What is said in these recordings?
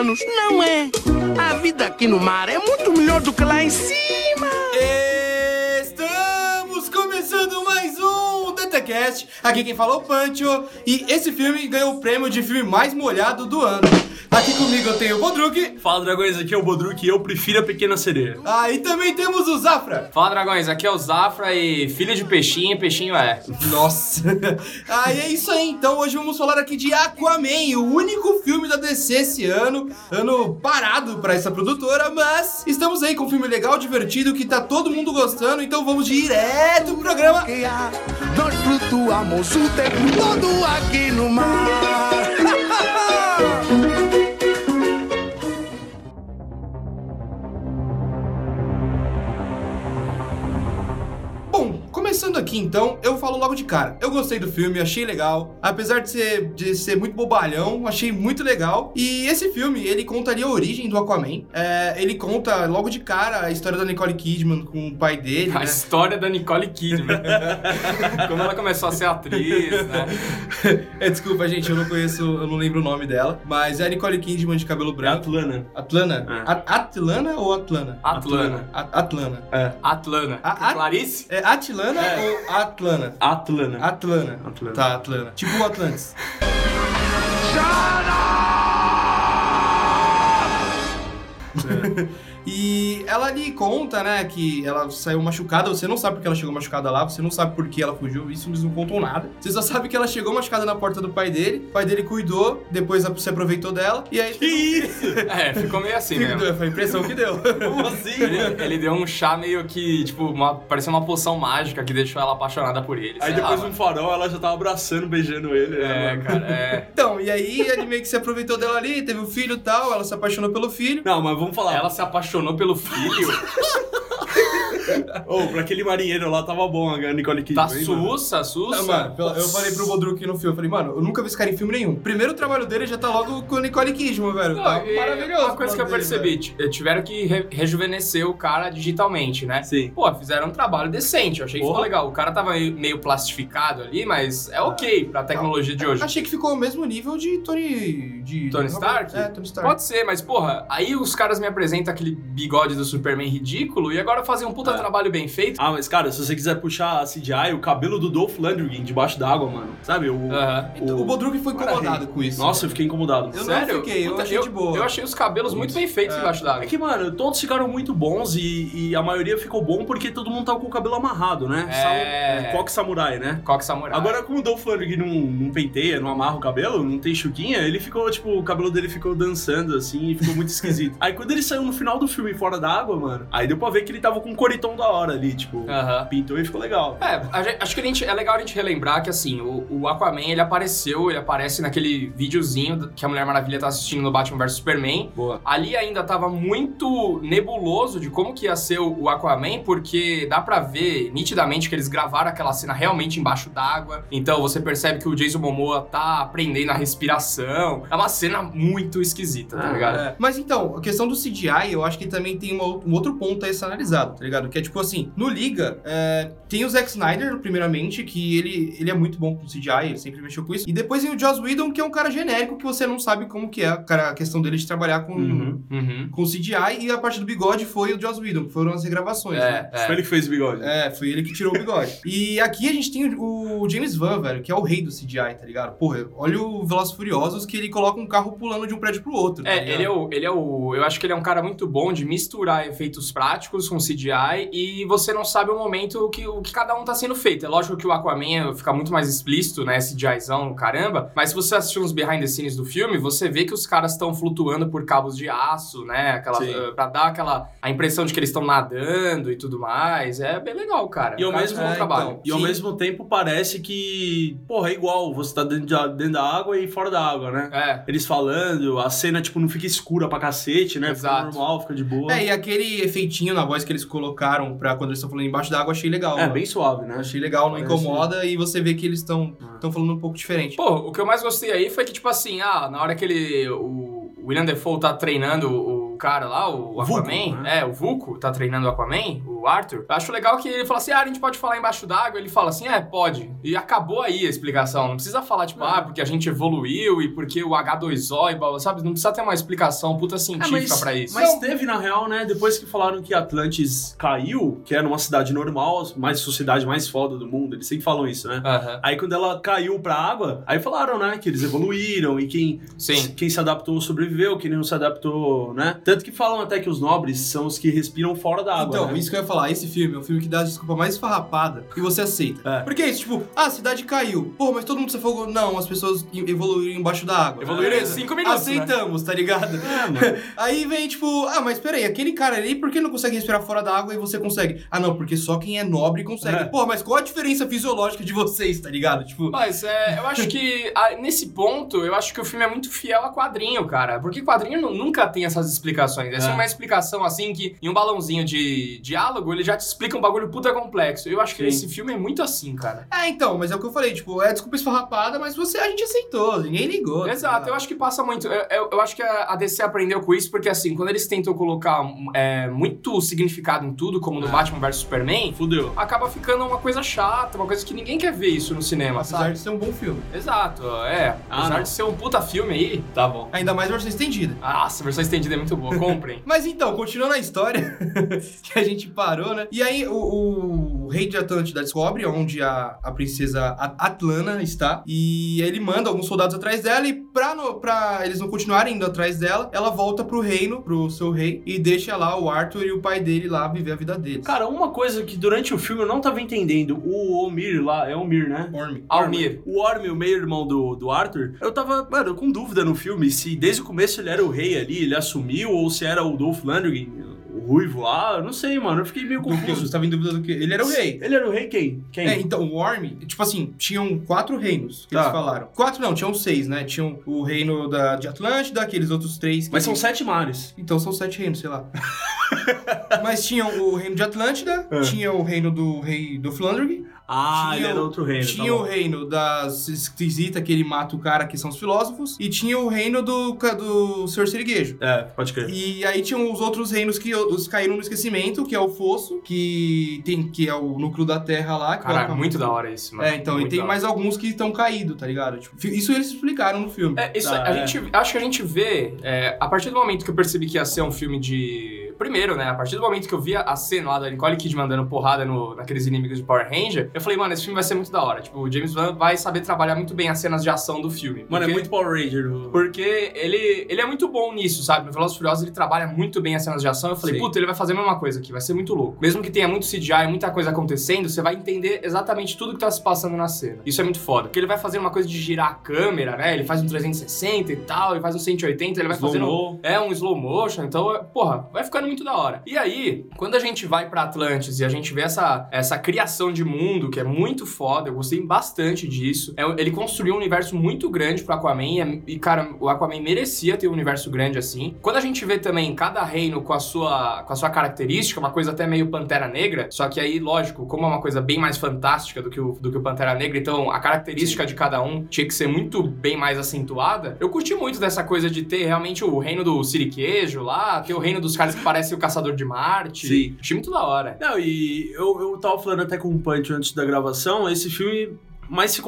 humanos. Não é. A vida aqui no mar é muito melhor do que lá em cima. Estamos começando mais um DataCast. Aqui quem falou é o Pancho. E esse filme ganhou o prêmio de filme mais molhado do ano. Aqui comigo eu tenho o Bodruk. Fala dragões, aqui é o Bodruk e eu prefiro a pequena sereia. Ah, e também temos o Zafra. Fala dragões, aqui é o Zafra e filho de peixinho, peixinho é. Nossa. ah, e é isso aí. Então hoje vamos falar aqui de Aquaman, o único filme da DC esse ano. Ano parado pra essa produtora, mas estamos aí com um filme legal, divertido, que tá todo mundo gostando. Então vamos direto pro programa. Nós flutuamos o tempo todo aqui no mar. Aqui então, eu falo logo de cara. Eu gostei do filme, achei legal. Apesar de ser, de ser muito bobalhão, achei muito legal. E esse filme, ele conta ali a origem do Aquaman. É, ele conta logo de cara a história da Nicole Kidman com o pai dele, A né? história da Nicole Kidman. Como ela começou a ser atriz, né? É, desculpa, gente, eu não conheço, eu não lembro o nome dela. Mas é a Nicole Kidman de cabelo É branco. Atlana. Atlana? É. Atlana ou Atlana? Atlana. A- Atlana. É. Atlana. A- Clarice? É Atlana ou Atlana? Atlana. Atlana. Atlana. Tá, Atlana. Tipo o Atlantis. E ela ali conta, né, que ela saiu machucada, você não sabe porque ela chegou machucada lá, você não sabe por que ela fugiu, isso eles não contam nada. Você só sabe que ela chegou machucada na porta do pai dele, o pai dele cuidou, depois se aproveitou dela, e aí... Que isso? É, ficou meio assim mesmo. Foi a impressão que deu. Como assim? Ele, ele deu um chá meio que, tipo, uma, parecia uma poção mágica que deixou ela apaixonada por ele. Aí lá, depois no mano. farol ela já tava abraçando, beijando ele. né, É, mano? cara, é. Então, e aí ele meio que se aproveitou dela ali, teve o filho e tal, ela se apaixonou pelo filho. Não, mas vamos falar. Ela se apaixonou pelo filho. Ô, pra aquele marinheiro lá tava bom a Nicole Kidman. Tá sussa, sussa. Ah, mano, eu falei pro Bodruk no filme, eu falei, mano, eu nunca vi esse cara em filme nenhum. Primeiro trabalho dele já tá logo com a Nicole Kidman, velho. Não, tá maravilhoso. Uma coisa que eu o dele, percebi, t- tiveram que re- rejuvenescer o cara digitalmente, né? Sim. Pô, fizeram um trabalho decente, eu achei que Porra. ficou legal. O cara tava meio plastificado ali, mas é ok pra tecnologia de velho. hoje. Achei que ficou ao mesmo nível de Tony... De Tony Stark? É, Tony Stark. Pode ser, mas porra, aí os caras me apresentam aquele bigode do Superman ridículo e agora fazem um puta É. trabalho bem feito. Ah, mas cara, se você quiser puxar a CGI, o cabelo do Dolph Lundgren debaixo d'água, mano. Sabe? O. Então, o Bodruk foi incomodado com isso. Nossa, eu fiquei incomodado. Eu não fiquei, eu achei de boa. Eu achei os cabelos muito bem feitos embaixo d'água. É que, mano, todos ficaram muito bons e, e a maioria ficou bom porque todo mundo tava com o cabelo amarrado, né? É. Sa- é, Coque samurai, né? Coque Samurai. Agora, como o Dolph Lundgren não, não penteia, não amarra o cabelo, não tem chuquinha, ele ficou, tipo, o cabelo dele ficou dançando, assim, e ficou muito esquisito. aí, quando ele saiu no final do filme fora d'água, mano, aí deu pra ver que ele tava com um coritão da hora ali, tipo, Aham. pintou e ficou legal. É, a gente- acho que a gente, é legal a gente relembrar que, assim, o, o Aquaman, ele apareceu, ele aparece naquele videozinho que a Mulher Maravilha tá assistindo no Batman vs Superman. Boa. Ali ainda tava muito nebuloso de como que ia ser o, o Aquaman, porque dá pra ver nitidamente que eles gravaram aquela cena realmente embaixo d'água. Então você percebe que o Jason Momoa tá aprendendo a respiração. É uma cena muito esquisita, tá Ah, ligado? É. Mas então, a questão do CGI, eu acho que também tem uma- um outro ponto a ser analisado, tá ligado? Que é tipo assim, no Liga, é, tem o Zack Snyder, primeiramente, que ele, ele é muito bom com CGI, ele sempre mexeu com isso. E depois tem o Joss Whedon, que é um cara genérico, que você não sabe como que é cara, a questão dele de trabalhar com, Uhum. Uhum. com CGI. E a parte do bigode foi o Joss Whedon, que foram as regravações, né? É, Foi é. ele que fez o bigode. É, foi ele que tirou o bigode. e aqui a gente tem o, o James Van, velho, que é o rei do CGI, tá ligado? Porra, olha o Velozes e Furiosos, que ele coloca um carro pulando de um prédio pro outro, tá É, ele é, o, ele é o. Eu acho que ele é um cara muito bom de misturar efeitos práticos com CGI e você não sabe o momento que, o que cada um tá sendo feito. É lógico que o Aquaman fica muito mais explícito, né? CGIzão, caramba. Mas se você assistir uns behind the scenes do filme, você vê que os caras estão flutuando por cabos de aço, né? Aquela, Sim. uh, pra dar aquela. a impressão de que eles estão nadando e tudo mais. É bem legal, cara. E ao cara mesmo- é, trabalho. então. E ao mesmo tempo parece que, porra, é igual, você tá dentro, da- dentro da água e fora da água, né? É. Eles falando, a cena, tipo, não fica escura pra cacete, né? Fica Exato. normal, fica de boa. É, e aquele efeitinho na voz que eles colocaram pra quando eles estão falando embaixo da água, achei legal. É, mano. bem suave, né? Achei legal, não Parece- incomoda e você vê que eles estão Ah. estão falando um pouco diferente. Pô, o que eu mais gostei aí foi que, tipo assim, ah, na hora que ele. O William Defoe tá treinando o cara lá, o Vulco, Aquaman. né? É, o Vulco tá treinando o Aquaman, o Arthur, eu acho legal que ele fala assim: ah, a gente pode falar embaixo d'água. Ele fala assim: é, pode. E acabou aí a explicação. Não precisa falar, tipo, ah, porque a gente evoluiu e porque o H2O e blá, sabe? Não precisa ter uma explicação puta científica pra isso. Mas teve, na real, né? Depois que falaram que Atlantis caiu, que era uma cidade normal, mais sociedade mais foda do mundo, eles sempre falam isso, né? Aí quando ela caiu pra água, aí falaram, né, que eles evoluíram e quem, Sim. quem se adaptou sobreviveu, quem não se adaptou, né? Tanto que falam até que os nobres são os que respiram fora da água, Então, né? isso que eu ia falar, esse filme é um filme que dá a desculpa mais farrapada e você aceita. É. Porque é isso, tipo, ah, a cidade caiu. Pô, mas todo mundo se afogou. Não, as pessoas evoluíram embaixo da água. Evoluíram em Beleza. cinco minutos, né? Aceitamos, tá ligado? É. Aí vem, tipo, ah, mas peraí, aquele cara ali, por que não consegue respirar fora da água e você consegue? Ah, não, porque só quem é nobre consegue. É. Pô, mas qual a diferença fisiológica de vocês, tá ligado? Tipo, Mas é, eu acho que ah, nesse ponto, eu acho que o filme é muito fiel a quadrinho, cara. Porque quadrinho nu- nunca tem essas explicações. É, É. uma explicação assim que em um balãozinho de diálogo ele já te explica um bagulho puta complexo. Eu acho que Sim. esse filme é muito assim, cara. é, então, mas é o que eu falei, tipo, é desculpa esfarrapada, mas você, a gente aceitou, ninguém ligou. tá Exato, eu ligado? acho que passa muito. Eu, eu- eu acho que a DC aprendeu com isso, porque assim, quando eles tentam colocar é, muito significado em tudo, como no É. Batman vs Superman, Fudeu. acaba ficando uma coisa chata, uma coisa que ninguém quer ver isso no cinema, Apesar sabe? de ser um bom filme. Exato, é. Ah, Apesar não. de ser um puta filme aí. Tá bom. Ainda mais versão estendida. Nossa, a versão estendida é muito boa, comprem. Mas então, continuando a história que a gente parou, né? E aí, o, o rei de Atlântida descobre onde a, a princesa Atlana está. E aí ele manda alguns soldados atrás dela. E pra, no- pra eles não continuarem indo atrás dela, ela volta pro reino, pro seu rei. E deixa lá o Arthur e o pai dele lá viver a vida deles. Cara, uma coisa que durante o filme eu não tava entendendo, o Omir lá, é Omir, né? Orme. Almir. O Orm, o meio-irmão do, do Arthur, eu tava, mano, com dúvida no filme se desde o começo ele era o rei ali, ele assumiu, ou se era o Dolph Lundgren, ruivo lá, eu não sei, mano, eu fiquei meio confuso. Você tava em dúvida do que? Ele era o rei. Ele era o rei quem? Quem? É, então, o Orm, tipo assim, tinham quatro reinos que Tá. eles falaram. Quatro não, tinham seis, né? Tinham o reino da, de Atlântida, aqueles outros três. que- Mas são sete mares. Então são sete reinos, sei lá. Mas tinham o reino de Atlântida, É. tinha o reino do rei do Flandre, Ah, Tinha ele era outro reino. tinha tá o reino das esquisitas que ele mata o cara, que são os filósofos, e tinha o reino do, do Sr. Siriguejo. É, pode crer. E aí tinham os outros reinos que os caíram no esquecimento, que é o Fosso, que tem que é o núcleo da Terra lá. que Caralho, muito da hora isso, mano. É, então, Muito e tem mais alguns que estão caídos, tá ligado? Tipo, isso eles explicaram no filme. É, isso, Tá, a é. gente, acho que a gente vê, é, a partir do momento que eu percebi que ia ser um filme de... Primeiro, né, a partir do momento que eu vi a cena lá da Nicole Kidman dando porrada no, naqueles inimigos de Power Ranger, eu falei, mano, esse filme vai ser muito da hora. Tipo, o James Wan vai saber trabalhar muito bem as cenas de ação do filme. Mano, é Porque- muito Power Ranger. Porque ele, ele é muito bom nisso, sabe? No Velozes e Furiosos ele trabalha muito bem as cenas de ação. Eu falei, Sim. puta, ele vai fazer a mesma coisa aqui, vai ser muito louco. Mesmo que tenha muito CGI, muita coisa acontecendo, você vai entender exatamente tudo que tá se passando na cena. Isso é muito foda. Porque ele vai fazer uma coisa de girar a câmera, né? Ele faz um 360 e tal, ele faz um 180, ele vai fazendo... Slow-mo. É, um slow motion, então, é- porra, vai ficando muito da hora. E aí, quando a gente vai pra Atlantis e a gente vê essa, essa criação de mundo, que é muito foda, eu gostei bastante disso. É, ele construiu um universo muito grande pro Aquaman e, é- e, cara, o Aquaman merecia ter um universo grande assim. Quando a gente vê também cada reino com a sua, com a sua característica, uma coisa até meio Pantera Negra, só que aí, lógico, como é uma coisa bem mais fantástica do que o, do que o Pantera Negra, então a característica de cada um tinha que ser muito bem mais acentuada. Eu curti muito dessa coisa de ter realmente o reino do siriquejo lá, ter o reino dos caras que parecem o Caçador de Marte. Sim. Achei muito da hora. Não, e eu, eu tava falando até com o Punch antes da gravação, esse filme mais se,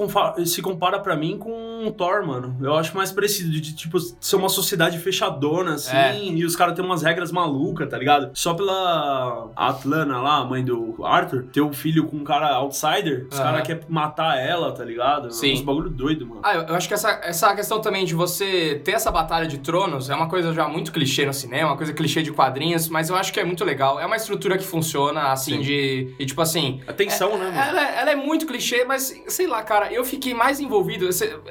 se compara pra mim com o Thor, mano. Eu acho mais parecido de, tipo, ser uma sociedade fechadona, assim, É. e os caras têm umas regras malucas, tá ligado? Só pela Atlana lá, a mãe do Arthur, ter um filho com um cara outsider, os Aham. caras querem matar ela, tá ligado? Sim. Uns bagulho doido, mano. Ah, eu, acho que essa, essa questão também de você ter essa batalha de tronos é uma coisa já muito clichê no cinema, uma coisa clichê de quadrinhos, mas eu acho que é muito legal. É uma estrutura que funciona, assim, Sim. de. E tipo assim. Atenção, né, mano? Ela, é- ela é muito clichê, mas sei lá, cara, eu fiquei mais envolvido.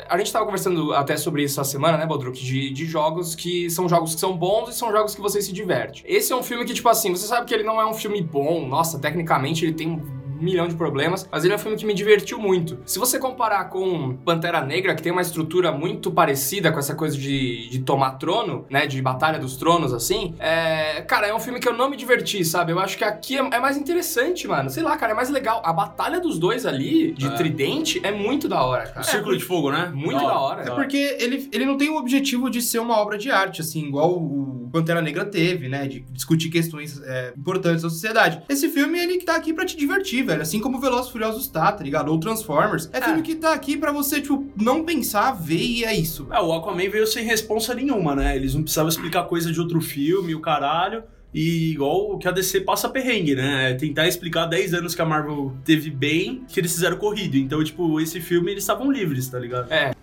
A gente tava conversando até sobre isso essa semana, né, Baldruc? De, de jogos que são jogos que são bons e são jogos que você se diverte. Esse é um filme que, tipo assim, você sabe que ele não é um filme bom, nossa, tecnicamente ele tem milhão de problemas, mas ele é um filme que me divertiu muito. Se você comparar com Pantera Negra, que tem uma estrutura muito parecida com essa coisa de, de tomar trono, né, de Batalha dos Tronos, assim, é... Cara, é um filme que eu não me diverti, sabe? Eu acho que aqui é, é mais interessante, mano. Sei lá, cara, é mais legal. A batalha dos dois ali, de É. tridente, é muito da hora, O cara. Círculo de Fogo, né? Muito da hora. É porque ele, ele não tem o objetivo de ser uma obra de arte, assim, igual o Pantera Negra teve, né? De discutir questões é, importantes da sociedade. Esse filme, ele tá aqui pra te divertir, velho. Assim como Velozes e Furiosos tá, tá ligado? Ou Transformers. É, filme que tá aqui pra você, tipo, não pensar, ver e é isso. É, o Aquaman veio sem responsa nenhuma, né? Eles não precisavam explicar coisa de outro filme, o caralho. E igual o que a DC passa perrengue, né? É tentar explicar 10 anos que a Marvel teve bem, que eles fizeram corrido. Então, tipo, esse filme eles estavam livres, tá ligado? É,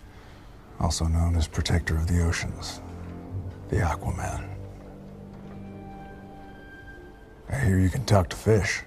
Also known as Protector of the Oceans, the Aquaman. I hear you can talk to fish.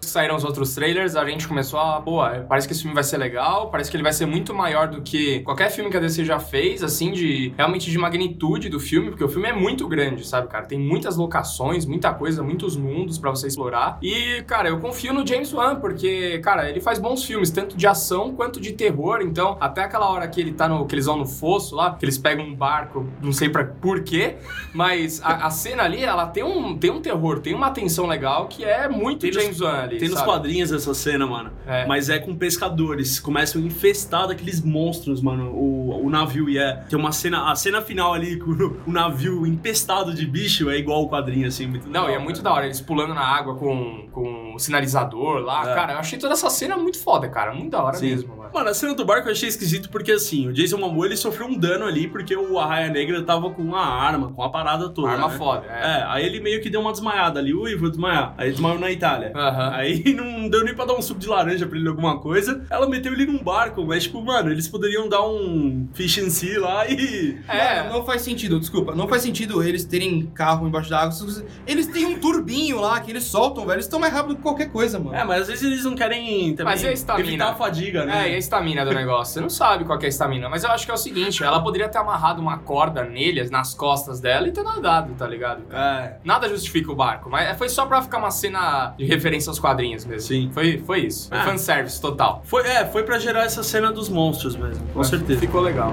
Saíram os outros trailers, a gente começou a, pô, parece que esse filme vai ser legal, parece que ele vai ser muito maior do que qualquer filme que a DC já fez, assim, de realmente de magnitude do filme, porque o filme é muito grande, sabe, cara? Tem muitas locações, muita coisa, muitos mundos pra você explorar. E, cara, eu confio no James Wan, porque, cara, ele faz bons filmes, tanto de ação quanto de terror. Então, até aquela hora que ele tá no. que eles vão no fosso lá, que eles pegam um barco, não sei pra por quê, mas a, a cena ali, ela tem um, tem um terror, tem uma tensão legal que é muito James Wan ali. Tem nos sabe? quadrinhos essa cena, mano. É. Mas é com pescadores. Começam a infestar daqueles monstros, mano. O, o navio e é. Tem uma cena. A cena final ali com o, navio empestado de bicho é igual o quadrinho, assim. Muito Não, legal, e é muito cara. da hora, eles pulando na água com, com o sinalizador lá. É. Cara, eu achei toda essa cena muito foda, cara. Muito da hora Sim. mesmo, mano. Mano, a cena do barco eu achei esquisito porque assim, o Jason Momoa ele sofreu um dano ali porque o Arraia Negra tava com uma arma, com a parada toda. Arma né? foda, é. É, aí ele meio que deu uma desmaiada ali, ui, vou desmaiar. Aí desmaiou na Itália. Aham. Aí não deu nem pra dar um suco de laranja pra ele alguma coisa. Ela meteu ele num barco, mas tipo, mano, eles poderiam dar um fish and sea lá e. É. Não, não faz sentido, desculpa. Não faz sentido eles terem carro embaixo da água. Eles têm um turbinho lá que eles soltam, velho. Eles estão mais rápido que qualquer coisa, mano. É, mas às vezes eles não querem também Mas e a estamina? evitar a fadiga, né? É, e a estamina do negócio? Você não sabe qual que é a estamina, mas eu acho que é o seguinte, ela poderia ter amarrado uma corda nele, nas costas dela e ter nadado, tá ligado? É. Nada justifica o barco, mas foi só pra ficar uma cena de referência aos quadrinhos mesmo. Sim. Foi, foi isso. Foi Ah. fanservice total. Foi, é, foi pra gerar essa cena dos monstros mesmo, com certeza. Ficou legal.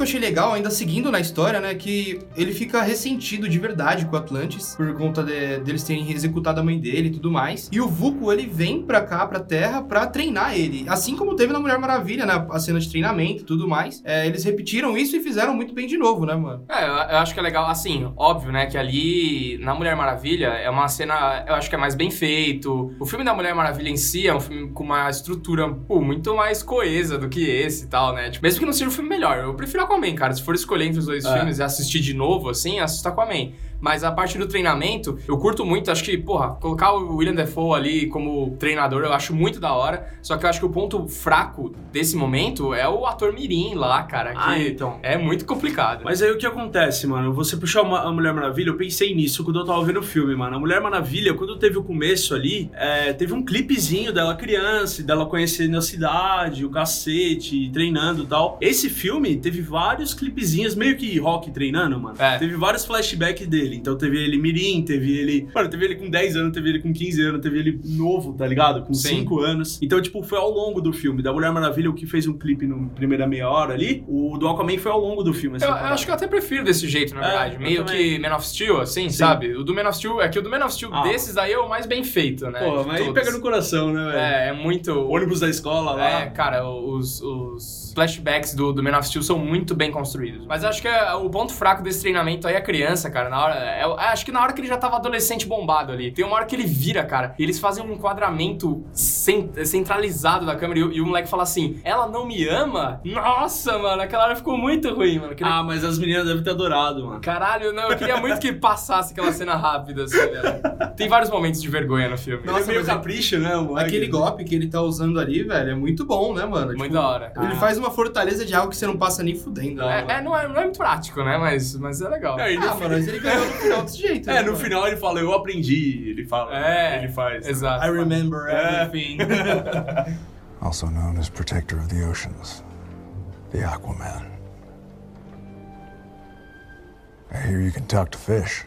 Que eu achei legal, ainda seguindo na história, né, que ele fica ressentido de verdade com o Atlantis, por conta de- deles terem executado a mãe dele e tudo mais. E o Vulco, ele vem pra cá, pra Terra, pra treinar ele. Assim como teve na Mulher Maravilha, né, a cena de treinamento e tudo mais. É, eles repetiram isso e fizeram muito bem de novo, né, mano? É, eu, eu acho que é legal, assim, óbvio, né, que ali na Mulher Maravilha é uma cena, eu acho que é mais bem feito. O filme da Mulher Maravilha em si é um filme com uma estrutura, pô, muito mais coesa do que esse e tal, né? Tipo, mesmo que não seja um filme melhor, eu prefiro Aquaman, cara. Se for escolher entre os dois É. filmes e assistir de novo, assim, assista Aquaman. Mas a parte do treinamento, eu curto muito, acho que, porra, colocar o William Defoe ali como treinador, eu acho muito da hora. Só que eu acho que o ponto fraco desse momento é o ator Mirim lá, cara, que Ah, então. é muito complicado. Mas aí o que acontece, mano? Você puxar uma, a Mulher Maravilha, eu pensei nisso quando eu tava vendo o filme, mano. A Mulher Maravilha, quando teve o começo ali, é, teve um clipezinho dela criança, dela conhecendo a cidade, o cacete, treinando e tal. Esse filme teve vários clipezinhos, meio que rock treinando, mano. É. Teve vários flashbacks dele. Então teve ele mirim, teve ele... Mano, teve ele com 10 anos, teve ele com 15 anos, teve ele novo, tá ligado? Com Sim. 5 anos. Então, tipo, foi ao longo do filme. Da Mulher Maravilha, o que fez um clipe na primeira meia hora ali, o do Aquaman foi ao longo do filme. Eu, eu acho que eu até prefiro desse jeito, na É, verdade. Meio que Man of Steel, assim, sabe? O do Man of Steel, é que o do Man of Steel Ah. desses aí é o mais bem feito, né? Pô, mas aí pega no coração, né, velho? É, é muito. O ônibus da escola lá. É, cara, os, os flashbacks do, do Man of Steel são muito bem construídos. Mas acho que é, o ponto fraco desse treinamento aí é a criança, cara. Na hora. é- é- acho que na hora que ele já tava adolescente bombado ali. Tem uma hora que ele vira, cara. E eles fazem um enquadramento cen- centralizado da câmera. E, o- e o moleque fala assim: Ela não me ama? Nossa, mano, aquela hora ficou muito ruim, mano. Aquele- Ah, mas as meninas devem ter adorado, mano. Caralho, não, eu queria muito que passasse aquela cena rápida, assim, velho. Tem vários momentos de vergonha no filme. Nossa, Ele é meio é- capricho, né, o moleque? Aquele golpe que ele tá usando ali, velho, é muito bom, né, mano? Muito da hora. Ele Ah. faz uma fortaleza de algo que você não passa nem fudendo. né, É, mano? é, não, é, não é muito prático, né? Mas, mas é legal. É, e no Ah, fi- mano, mas ele ganhou no final desse jeito. É, né, no mano? final ele fala, eu aprendi. Ele fala. É, Ele faz. Exato. I remember É. everything. Also known as Protector of the Oceans, the Aquaman. I hear you can talk to fish.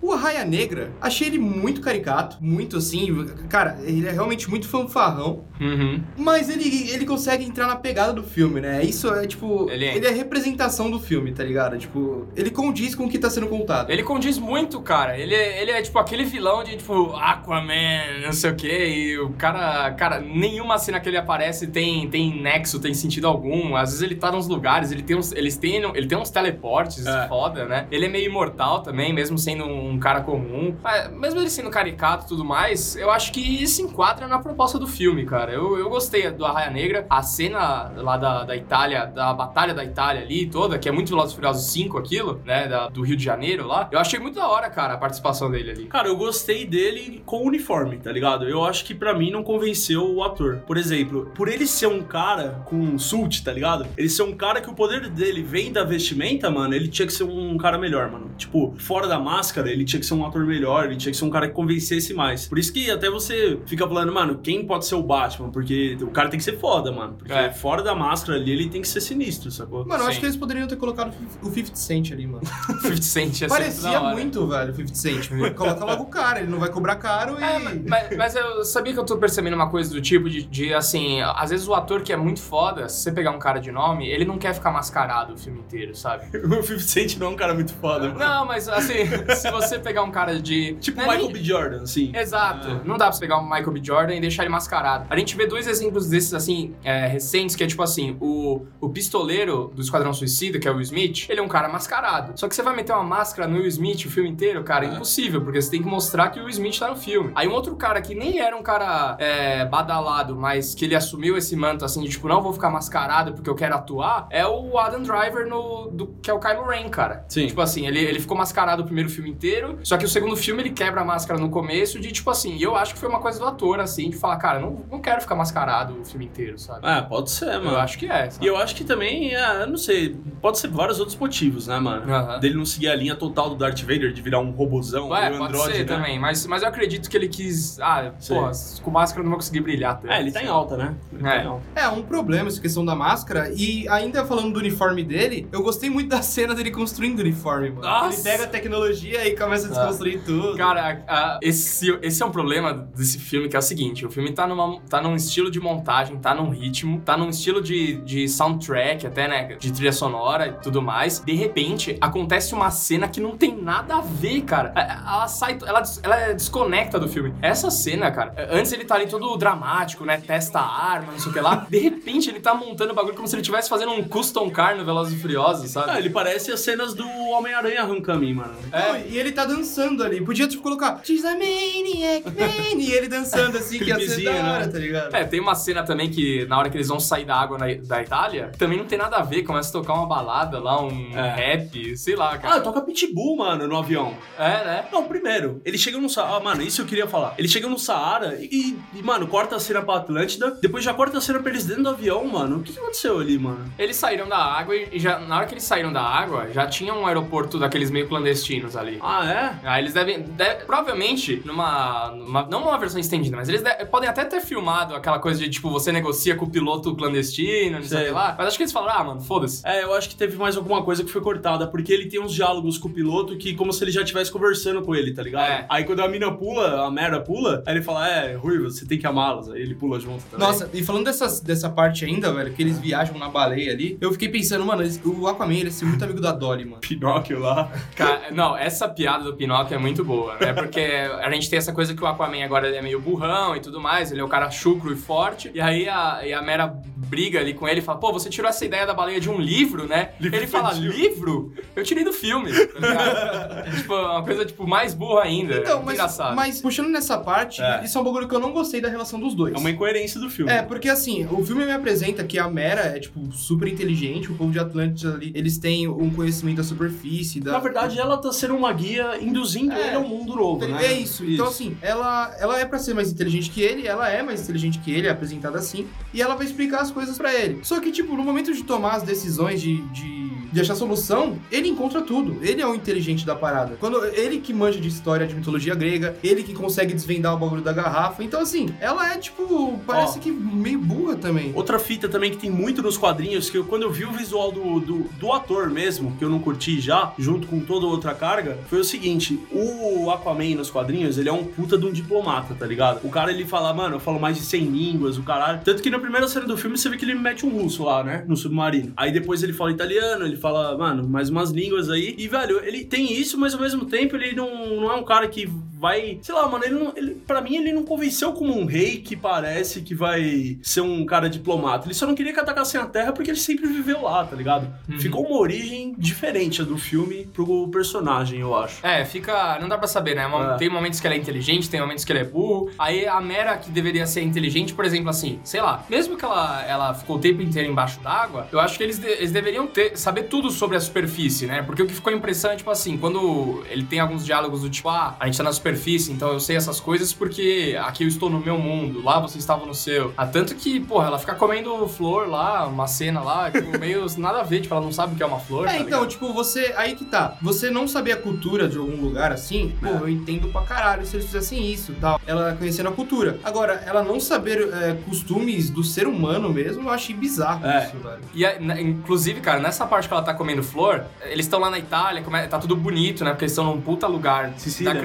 O Arraia Negra, achei ele muito caricato, muito assim, cara, ele é realmente muito fanfarrão, Uhum. mas ele, ele consegue entrar na pegada do filme, né? Isso é tipo, Ele ele é. é, representação do filme, tá ligado? Tipo, ele condiz com o que tá sendo contado. Ele condiz muito, cara. Ele é, ele é tipo aquele vilão de tipo Aquaman, não sei o quê. E o cara, cara, nenhuma cena que ele aparece tem, tem nexo, tem sentido algum. Às vezes ele tá nos lugares, ele tem uns, eles têm, ele tem uns teleportes É. foda, né? Ele é meio imortal também, mesmo sendo um cara comum. Mas, mesmo ele sendo caricato e tudo mais, eu acho que se enquadra na proposta do filme, cara. Eu, eu gostei do Arraia Negra. A cena lá da, da Itália, da Batalha da Itália ali toda, que é muito Velozes Furiosos 5 aquilo, né? da- do Rio de Janeiro lá. Eu achei muito da hora, cara, a participação dele ali. Cara, eu gostei dele com o uniforme, tá ligado? Eu acho que pra mim não convenceu o ator. Por exemplo, por ele ser um cara com um sult, tá ligado? Ele ser um cara que o poder dele vem da vestimenta, mano, ele tinha que ser um cara melhor, mano. Tipo, fora da máscara, ele tinha que ser um ator melhor, ele tinha que ser um cara que convencesse mais. Por isso que até você fica falando, mano, quem pode ser o Batman? Porque o cara tem que ser foda, mano. Porque É. fora da máscara ali, ele tem que ser sinistro, sacou? Mano, eu acho que eles poderiam ter colocado o 50 Cent ali, mano. 50 Cent ia Parecia muito, velho, o 50 Cent. Coloca logo o cara, ele não vai cobrar caro e... É, mas, mas eu sabia que eu tô percebendo uma coisa do tipo de, de, assim, às vezes o ator que é muito foda, se você pegar um cara de nome, ele não quer ficar mascarado o filme inteiro, sabe? o 50 Cent não é um cara muito foda, mano. Não, mas assim, se você pegar um cara de. Tipo não é Michael B. Jordan, assim. Exato. É. Não dá pra você pegar um Michael B. Jordan e deixar ele mascarado. A gente vê dois exemplos desses, assim, é, recentes, que é tipo assim, o, o pistoleiro do Esquadrão Suicida, que é o Will Smith, ele é um cara mascarado. Só que você vai meter uma máscara no Will Smith o filme inteiro, cara, é É. impossível, porque você tem que mostrar que o Will Smith tá no filme. Aí um outro cara que nem era um cara é, badalado, mas que ele assumiu esse manto, assim, de tipo, não vou ficar mascarado porque eu quero atuar, é o Adam Driver, no, do, que é o Kylo Ren, cara. Sim. Tipo assim, ele, ele ficou mascarado o primeiro filme inteiro, só que o segundo filme ele quebra a máscara no começo, de tipo assim, e eu acho que foi uma coisa do ator, assim, de falar, cara, não, não quero ficar mascarado o filme inteiro, sabe? Ah, pode ser, mano. eu acho que é, sabe? E eu acho que também, é, eu não sei, pode ser vários outros motivos, né, mano? Dele não seguir a linha total do Darth Vader, de virar um robozão, Ué, um pode androide, ser né? também, mas, mas eu acredito que ele quis. Ah, Sei. porra, com máscara eu não vou conseguir brilhar. Tá? É, ele tá em alta, né? Ele tá É. em alta. É, um problema essa questão da máscara. E ainda falando do uniforme dele, eu gostei muito da cena dele construindo o uniforme, mano. Nossa! Ele pega a tecnologia e começa a desconstruir tudo. Cara, a- a- esse, esse é um problema desse filme, que é o seguinte: o filme tá, numa, tá num estilo de montagem, tá num ritmo, tá num estilo de, de soundtrack, até, né? De trilha sonora e tudo mais. De repente, acontece uma cena que não tem nada a ver, cara. É, Ela sai, ela, ela desconecta do filme. Essa cena, cara, antes ele tá ali todo dramático, né? Testa a arma, não sei o que lá. De repente, ele tá montando o bagulho como se ele estivesse fazendo um custom car no Velozes e Furiosos, sabe? Ah, ele parece as cenas do Homem-Aranha Homecoming, mano. Não, e ele tá dançando ali. Podia, tipo, colocar She's a maniac, man", E ele dançando assim, que ia ser da hora, né? tá ligado? É, tem uma cena também que, na hora que eles vão sair da água na- da Itália, também não tem nada a ver, começa a tocar uma balada lá, um É. rap, sei lá, Ah, cara. toca Pitbull, mano, no avião. É, né? Não, primeiro, eles chegam no Saara. Ah, mano, isso eu queria falar. Eles chegam no Saara e, e, mano, corta a cena pra Atlântida, depois já corta a cena pra eles dentro do avião, mano. O que, que aconteceu ali, mano? Eles saíram da água e já, na hora que eles saíram da água, já tinha um aeroporto daqueles meio clandestinos ali. Ah, é? Aí eles devem, deve- provavelmente, numa, numa- não numa versão estendida, mas eles de- podem até ter filmado aquela coisa de, tipo, você negocia com o piloto clandestino, não sei lá. Mas acho que eles falaram, ah, mano, foda-se. É, eu acho que teve mais alguma coisa que foi cortada, porque ele tem uns diálogos com o piloto que como se ele já estivesse conversando com ele, tá ligado? É. Aí quando a mina pula, a mera pula, aí ele fala, é, Ruiva, você tem que amá-las. Aí ele pula junto também. Nossa, e falando dessas, dessa parte ainda, velho, que eles viajam na baleia ali, eu fiquei pensando, mano, eles- o Aquaman, ele é muito amigo da Dolly, mano. Pinóquio lá. Cara, não, essa piada do Pinóquio é muito boa, né? Porque a gente tem essa coisa que o Aquaman agora ele é meio burrão e tudo mais, ele é o cara chucro e forte, e aí a, e a Mera briga ali com ele e fala, pô, você tirou essa ideia da baleia de um livro, né? Livro ele fala, infantil. livro? Eu tirei do filme. tá ligado? tipo, uma coisa, tipo, mais burra ainda. Então, mas, engraçado. mas puxando nessa parte, É. isso é um bagulho que eu não gostei da relação dos dois. É uma incoerência do filme. É, porque assim, o filme me apresenta que a Mera é, tipo, super inteligente, o povo de Atlântida ali, eles têm um conhecimento da superfície, da... Na verdade, ela tá sendo uma guia induzindo É. ele ao mundo novo, né? É isso. Então, assim, ela, ela é pra ser mais inteligente que ele, ela é mais inteligente que ele, é apresentada assim, e ela vai explicar as coisas pra ele. Só que, tipo, no momento de tomar as decisões de, de de achar solução, ele encontra tudo. Ele é o inteligente da parada. Quando ele que manja de história de mitologia grega, ele que consegue desvendar o bagulho da garrafa. Então, assim, ela é tipo, parece Ó. que meio burra também. Outra fita também que tem muito nos quadrinhos, que eu, quando eu vi o visual do, do, do ator mesmo, que eu não curti já, junto com toda outra carga, foi o seguinte: o Aquaman nos quadrinhos, ele é um puta de um diplomata, tá ligado? O cara ele fala, mano, eu falo mais de 100 línguas, o caralho. Tanto que na primeira cena do filme você vê que ele mete um russo lá, né? No submarino. Aí depois ele fala italiano, ele fala, mano, mais umas línguas aí. E, velho, ele tem isso, mas ao mesmo tempo ele não, não é um cara que vai. Sei lá, mano, ele não. Ele, pra mim, ele não convenceu como um rei que parece que vai ser um cara diplomata. Ele só não queria que atacassem a terra porque ele sempre viveu lá, tá ligado? Ficou uma origem diferente do filme pro personagem, eu acho. É, fica. Não dá pra saber, né? Mo- É. Tem momentos que ele é inteligente, tem momentos que ele é burro. Aí a Mera, que deveria ser inteligente, por exemplo, assim, sei lá, mesmo que ela, ela ficou o tempo inteiro embaixo d'água, eu acho que eles, de- eles deveriam ter, saber tudo sobre a superfície, né? Porque o que ficou impressão é, tipo assim, quando ele tem alguns diálogos do tipo, ah, a gente tá na superfície, então eu sei essas coisas porque aqui eu estou no meu mundo, lá você estava no seu. Ah, tanto que, porra, ela fica comendo flor lá, uma cena lá, tipo, meio nada a ver, tipo, ela não sabe o que é uma flor. É, tá então, ligado? tipo, você. Aí que tá. Você não saber a cultura de algum lugar assim, pô, eu entendo pra caralho se eles fizessem isso e tal. Ela conhecendo a cultura. Agora, ela não saber é, costumes do ser humano mesmo, eu achei bizarro É. isso, velho. E, a- inclusive, cara, nessa parte que ela tá comendo flor, eles estão lá na Itália, tá tudo bonito, né? Porque eles estão num puta lugar Sicília, né?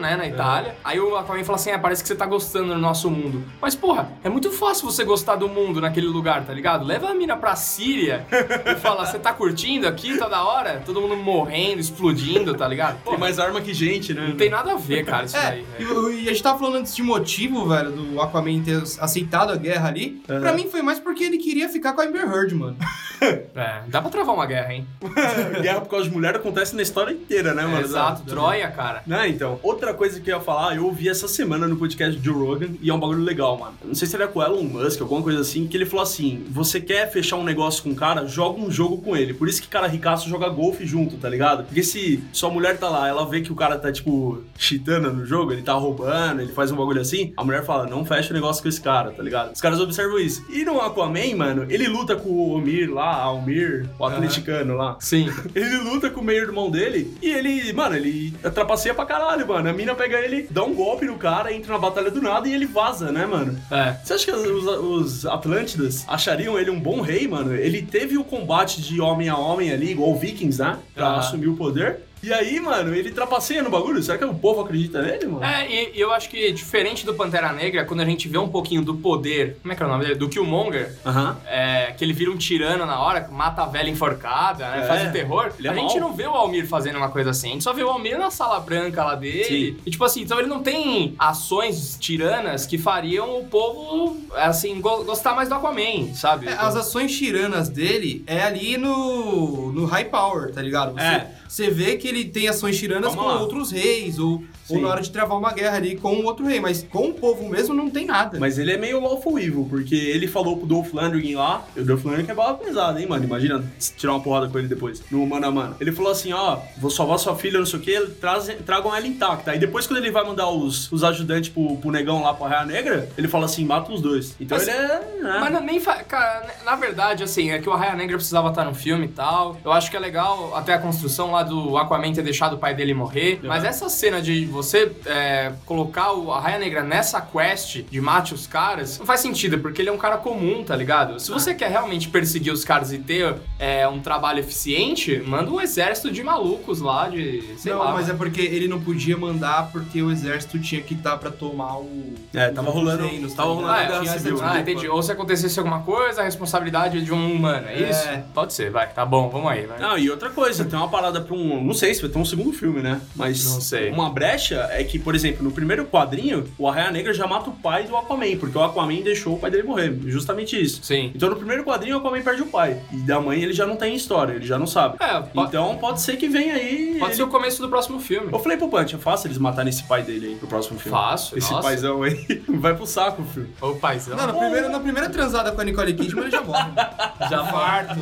Né? Na Itália. Aí o Aquaman fala assim: é, parece que você tá gostando do nosso mundo. Mas, porra, é muito fácil você gostar do mundo naquele lugar, tá ligado? Leva a mina pra Síria e fala: você tá curtindo aqui, tá da hora? Todo mundo morrendo, explodindo, tá ligado? Tem Porra, mais arma que gente, né? não tem nada a ver, cara, isso É, daí. e, velho. e a gente tava falando antes de motivo, velho, do Aquaman ter aceitado a guerra ali. Uhum. Pra mim foi mais porque ele queria ficar com a Amber Heard, mano. É, dá pra travar uma guerra, hein? Guerra por causa de mulher acontece na história inteira, né, mano? Exato, Da- Troia, cara. Né, então. Outra coisa que eu ia falar, eu ouvi essa semana no podcast do Joe Rogan e é um bagulho legal, mano. Não sei se era com o Elon Musk, alguma coisa assim, que ele falou assim: você quer fechar um negócio com um cara, joga um jogo com ele. Por isso que cara ricaço joga golfe junto, tá ligado? Porque se sua mulher tá lá, ela vê que o cara tá, tipo, cheatando no jogo, ele tá roubando, ele faz um bagulho assim, a mulher fala: não fecha o negócio com esse cara, tá ligado? Os caras observam isso. E no Aquaman, mano, ele luta com o Omir lá, Almir, o atleticano lá. Sim. Ele luta com o meio-irmão dele e ele, mano, ele trapaceia pra caralho, mano. A mina pega ele, dá um golpe no cara, entra na batalha do nada e ele vaza, né, mano? É. Você acha que os, os Atlântidas achariam ele um bom rei, mano? Ele teve o combate de homem a homem ali, igual Vikings, né? Pra Ah. assumir o poder. E aí, mano, ele trapaceia no bagulho. Será que o povo acredita nele, mano? É, e eu acho que diferente do Pantera Negra, quando a gente vê um pouquinho do poder, como é que é o nome dele? Do Killmonger, Aham. é, que ele vira um tirano na hora, mata a velha enforcada, né? É, Faz o terror. ele é a gente não vê o Almir fazendo uma coisa assim. A gente só vê o Almir na sala branca lá dele. Sim. E tipo assim, então ele não tem ações tiranas que fariam o povo, assim, go- gostar mais do Aquaman, sabe? É, as ações tiranas dele é ali no, no High Power, tá ligado? Você, É. você vê que ele tem ações tiranas Calma com lá. outros reis, ou, ou Sim. na hora de travar uma guerra ali com um outro rei, mas com o povo mesmo não tem nada. Mas ele é meio lawful evil, porque ele falou pro Dolph Lundgren lá, e o Dolph Lundgren é bala pesada, hein, mano? Imagina tirar uma porrada com ele depois, no mano a mano. Ele falou assim, ó, vou salvar sua filha, não sei o que, trazem, tragam ela intacta. Aí depois quando ele vai mandar os, os ajudantes pro, pro negão lá, pra Raia Negra, ele fala assim, mata os dois. Então Mas- ele é... né? Mas nem fa... Cara, na verdade, assim, é que o Arraia Negra precisava estar no filme e tal. Eu acho que é legal até a construção lá do Aquaman ter deixado o pai dele morrer. Uhum. Mas essa cena de você é, colocar o Arraia Negra nessa quest de mate os caras, não faz sentido, porque ele é um cara comum, tá ligado? Se você quer realmente perseguir os caras e ter é, um trabalho eficiente, manda um exército de malucos lá, de. sei não, lá. mas é porque ele não podia mandar porque o exército tinha que estar pra tomar o. É, tava os rolando- reinos, tava ligado? rolando Ah, essa civil. Ah, entendi. Ou se acontecesse alguma coisa, a responsabilidade é de um humano, é, É. isso? Pode ser, vai. Tá bom, vamos aí, vai. Não, e outra coisa, tem uma parada pra um. Não sei se vai ter um segundo filme, né? Mas. Não sei. Uma brecha é que, por exemplo, no primeiro quadrinho, o Arraia Negra já mata o pai do Aquaman, porque o Aquaman deixou o pai dele morrer. Justamente isso. Sim. Então no primeiro quadrinho o Aquaman perde o pai. E da mãe ele já não tem história, ele já não sabe. É, pode, Então pode ser que venha aí. pode ele- ser o começo do próximo filme. Eu falei pro Punch, é fácil eles matarem esse pai dele aí pro próximo filme. Fácil, Esse nossa. paizão aí vai pro saco, filho. Ô, paizão. Não, na primeira, na primeira transada com a Nicole Kidman ele já morre. Já farto.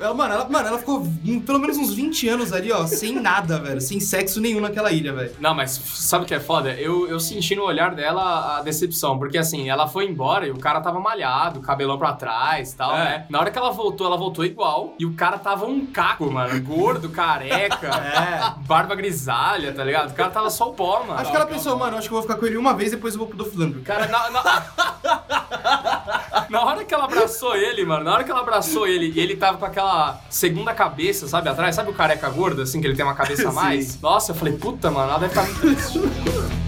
Ela, mano, ela, mano, ela ficou pelo menos uns 20 anos ali, ó, sem nada, velho. Sem sexo nenhum naquela ilha, velho. Não, mas mas sabe o que é foda? Eu, eu senti no olhar dela a decepção, porque assim, ela foi embora e o cara tava malhado, cabelão pra trás e tal, É. né? Na hora que ela voltou, ela voltou igual, e o cara tava um caco, mano, gordo, careca, É. barba grisalha, tá ligado? O cara tava só o pó, mano. Acho que ela pensou, mano, acho que eu vou ficar com ele uma vez, depois eu vou pro Dolph Lundgren. Cara, na, na... na hora que ela abraçou ele, mano, na hora que ela abraçou ele e ele tava com aquela segunda cabeça, sabe, atrás, sabe o careca gordo, assim, que ele tem uma cabeça a mais? Nossa, eu falei, puta, mano, ela deve estar muito triste.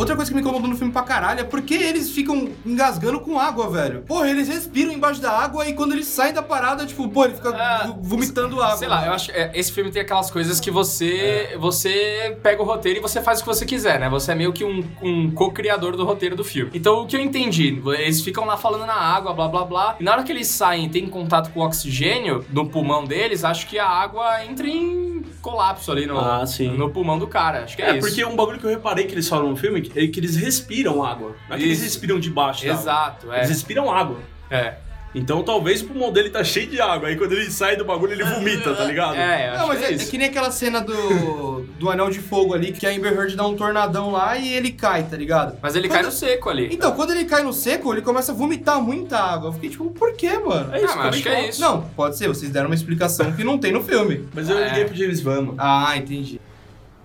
Outra coisa que me incomodou no filme pra caralho é porque eles ficam engasgando com água, velho. Porra, eles respiram embaixo da água e quando eles saem da parada, tipo, pô, ele fica É, vo- vomitando água. Sei lá, eu acho que é, esse filme tem aquelas coisas que você você pega o roteiro e você faz o que você quiser, né? Você é meio que um, um co-criador do roteiro do filme. Então, o que eu entendi, eles ficam lá falando na água, blá blá blá, e na hora que eles saem e tem contato com o oxigênio no pulmão deles, acho que a água entra em colapso ali no, Ah, sim. no pulmão do cara. Acho que é, É, isso. porque um bagulho que eu reparei que eles falam no filme é que eles respiram água. Não é que eles respiram debaixo da água. Exato, é. Eles respiram água. É, Então talvez o pulmão dele tá cheio de água. Aí quando ele sai do bagulho, ele vomita, tá ligado? é, acho Não, mas que é, é é que nem aquela cena do, do Anel de Fogo ali, que a Amber Heard dá um tornadão lá e ele cai, tá ligado? Mas ele Quando- cai no seco ali. Então, quando ele cai no seco, ele começa a vomitar muita água. Eu fiquei tipo, por quê, mano? É isso, Ah, mas acho que é isso. Não, pode ser, vocês deram uma explicação que não tem no filme. Mas eu É. liguei pro James Van, mano. Ah, entendi.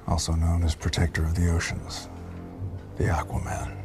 also known as Protector of the Oceans, the Aquaman.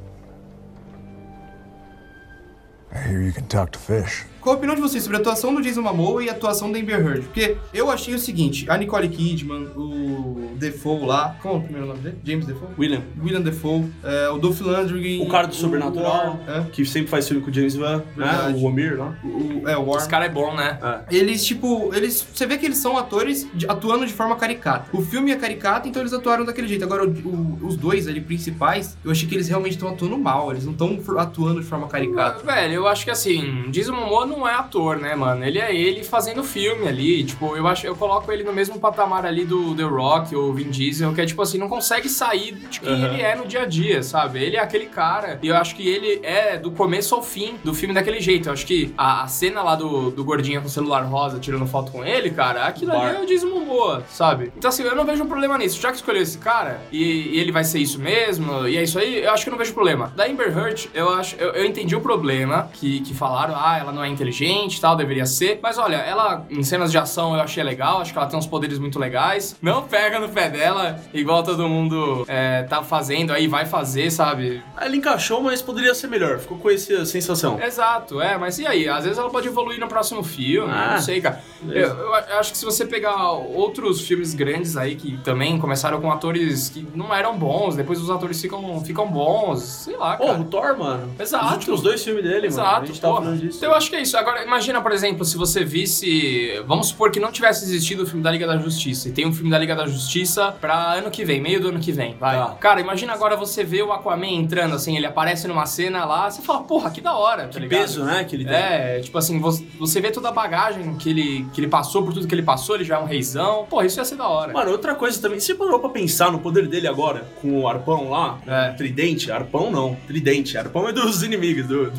I hear you can talk to fish. Qual a opinião de vocês sobre a atuação do Jason Momoa e a atuação da Amber Heard? Porque eu achei o seguinte, a Nicole Kidman, o Defoe lá, qual é o primeiro nome dele? James Defoe? William. William Defoe, é, o Dolph Lundgren... O cara do o Sobrenatural, Warren, que sempre faz filme com o James Van, né? O Omir lá. é, o, é, o Warren. Esse cara é bom, né? É. Eles, tipo, eles. Você vê que eles são atores de- atuando de forma caricata. O filme é caricato, então eles atuaram daquele jeito. Agora, o- o- os dois ali principais, eu achei que eles realmente estão atuando mal. Eles não estão atuando de forma caricata. Velho, eu acho que assim, Jason Momoa não é ator, né, mano? Ele é ele fazendo filme ali. Tipo, eu acho, eu coloco ele no mesmo patamar ali do The Rock ou Vin Diesel, que é tipo assim, não consegue sair de quem Aham. ele é no dia a dia, sabe? Ele é aquele cara. E eu acho que ele é do começo ao fim do filme daquele jeito. Eu acho que a, a cena lá do, do gordinho com o celular rosa tirando foto com ele, cara, aquilo ali Bar. é o Jason Momoa, sabe? Então assim, eu não vejo um problema nisso. Já que escolheu esse cara e, e ele vai ser isso mesmo, e é isso aí, eu acho que eu não vejo problema. Da Amber Heard, eu acho, eu, eu entendi o problema que, que falaram, ah, ela não é inteligente e tal, deveria ser. Mas olha, ela em cenas de ação eu achei legal, acho que ela tem uns poderes muito legais. Não pega no pé dela, igual todo mundo é, tá fazendo aí, vai fazer, sabe? Ele encaixou, mas poderia ser melhor. Ficou com essa sensação. Exato, é, mas e aí? Às vezes ela pode evoluir no próximo filme, Ah, não sei, cara. Eu, eu acho que se você pegar outros filmes grandes aí que também começaram com atores que não eram bons, depois os atores ficam, ficam bons, sei lá, Pô, o Thor, mano. Exato. Os últimos dois filmes dele, mano. A Exato, gente tava porra. falando disso. Então eu acho que é isso. Agora, imagina, por exemplo, se você visse. Vamos supor que não tivesse existido o filme da Liga da Justiça. E tem um filme da Liga da Justiça pra ano que vem, meio do ano que vem, vai. Tá. Cara, imagina agora você vê o Aquaman entrando, assim, ele aparece numa cena lá, você fala, porra, que da hora, tá Que ligado? peso, né, que ele tem. É, tipo assim, você, vê toda a bagagem que ele, que ele passou, por tudo que ele passou, ele já é um reizão. Pô, isso ia ser da hora. Mano, outra coisa também, você parou pra pensar no poder dele agora, com o arpão lá? É. Tridente? Arpão não, tridente. Arpão é dos inimigos, do,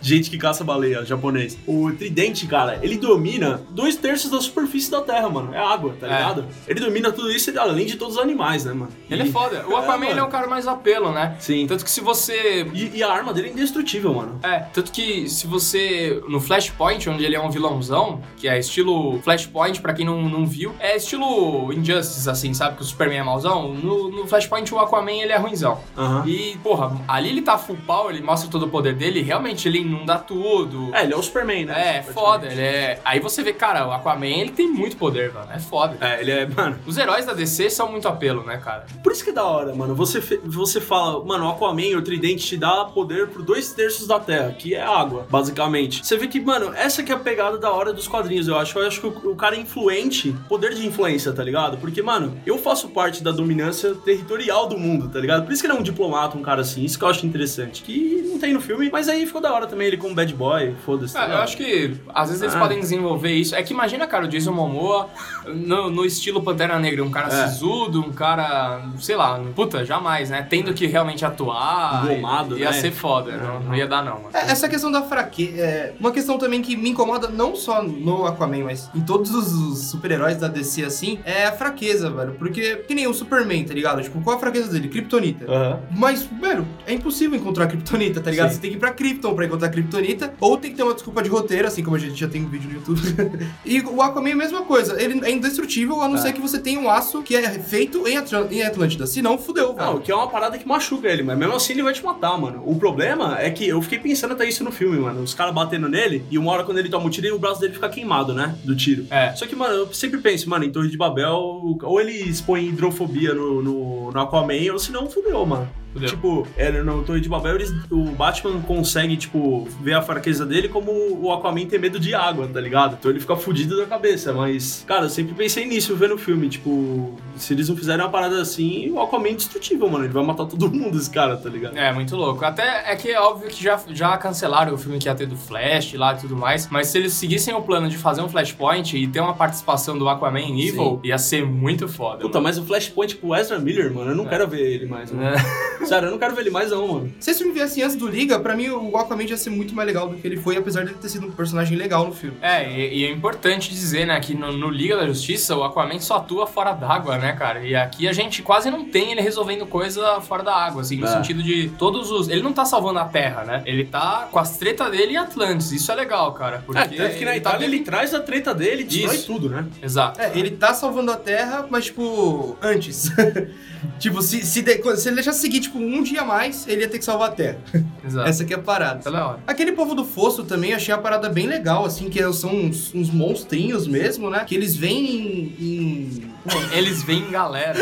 gente que caça baleia, japonês. O tridente, cara, ele domina dois terços da superfície da Terra, mano. É água, tá É. ligado? Ele domina tudo isso, além de todos os animais, né, mano? Ele é E- foda. O Aquaman ele é o cara mais apelo, né? Sim. Tanto que se você E, e a arma dele é indestrutível, mano. É, tanto que se você. No Flashpoint, onde ele é um vilãozão, que é estilo Flashpoint, pra quem não, não viu, é estilo Injustice, assim, sabe? Que o Superman é mauzão. No, no Flashpoint, o Aquaman ele é ruinzão. Aham. E, porra, ali ele tá full power, ele mostra todo o poder dele, realmente ele inunda tudo. É, ele é o Superman, né? É, foda, ele é. Aí você vê, cara, o Aquaman ele tem muito poder, mano. É foda. É, ele é, mano. Os heróis da DC são muito apelo, né, cara? Por isso que é da hora, mano. Você, você fala, mano, o Aquaman, o Tridente te dá poder por dois terços da Terra, que é água, basicamente. Você vê que, mano, essa que é a pegada da hora dos quadrinhos, eu acho. Eu acho que o, o cara é influente, poder de influência, tá ligado? Porque, mano, eu faço parte da dominância territorial do mundo, tá ligado? Por isso que ele é um diplomata, um cara assim. Isso que eu acho interessante. Que não tem no filme, mas aí ficou da hora também. Também ele como bad boy, foda-se. Ah, eu acho que às vezes eles Ah. podem desenvolver isso. É que imagina, cara, o Jason Momoa no, no estilo Pantera Negra, um cara É. sisudo, um cara, sei lá, puta, jamais, né? Tendo que realmente atuar. Engomado, ia né? ser foda, não, não ia dar não, mano. É, Essa questão da fraqueza. É uma questão também que me incomoda não só no Aquaman, mas em todos os- super-heróis da DC assim, é a fraqueza, velho. Porque, que nem o Superman, tá ligado? Tipo, qual a fraqueza dele? Kryptonita. Aham. Mas, velho, é impossível encontrar Kryptonita, tá ligado? Sim. Você tem que ir pra Krypton pra encontrar Kryptonita, ou tem que ter uma desculpa de roteiro, assim como a gente já tem um vídeo no YouTube. e o Aquaman é a mesma coisa, ele é indestrutível, a não É. ser que você tenha um aço que é feito em, Atl em Atlântida. Se não, fudeu. Não, que é uma parada que machuca ele, mas mesmo assim ele vai te matar, mano. O problema é que eu fiquei pensando até isso no filme, mano. Os caras batendo nele e uma hora quando ele toma um tiro, o braço dele fica queimado, né? Do tiro. É. Só que, mano, eu sempre penso, mano, em Torre de Babel, ou ele expõe hidrofobia no, no, no Aquaman, ou senão fudeu, mano. Fudeu. Tipo, é, no Torre de Babel, eles, o Batman consegue, tipo, ver a fraqueza dele como o Aquaman tem medo de água, tá ligado? Então ele fica fudido da cabeça, mas, cara, eu sempre pensei nisso vendo o filme, tipo, se eles não fizerem uma parada assim, o Aquaman é indestrutível, mano, ele vai matar todo mundo, esse cara, tá ligado? É, muito louco. Até é que é óbvio que já, já cancelaram o filme que ia ter do Flash lá e tudo mais, mas se eles seguissem o plano de fazer um Flashpoint e ter uma participação do Aquaman em Evil, ia ser muito foda. Puta, mas o Flashpoint com o Ezra Miller, mano, eu não É. quero ver ele mais, mano. Sério, eu não quero ver ele mais não, mano. Se esse filme viesse antes do Liga, pra mim o Aquaman ia ser muito mais legal do que ele foi, apesar de ele ter sido um personagem legal no filme. É, e, e é importante dizer, né, que no, no Liga da Justiça o Aquaman só atua fora d'água, né, cara? E aqui a gente quase não tem ele resolvendo coisa fora da água, assim, no É. sentido de todos os. Ele não tá salvando a Terra, né? Ele tá com as tretas dele em Atlantis. Isso é legal, cara. Porque É, tanto que na ele tá Itália bem- ele traz a treta dele e destrói tudo, né? Exato. É, ele tá salvando a Terra, mas, tipo, antes. tipo, se, se, de- se ele deixasse seguir, tipo, um dia a mais, ele ia ter que salvar a Terra. Exato. Essa aqui é a parada. É da hora. Aquele povo do fosso também, achei a parada bem legal, assim, que são uns, uns monstrinhos mesmo, né? Que eles vêm em... em- Eles vêm em galera.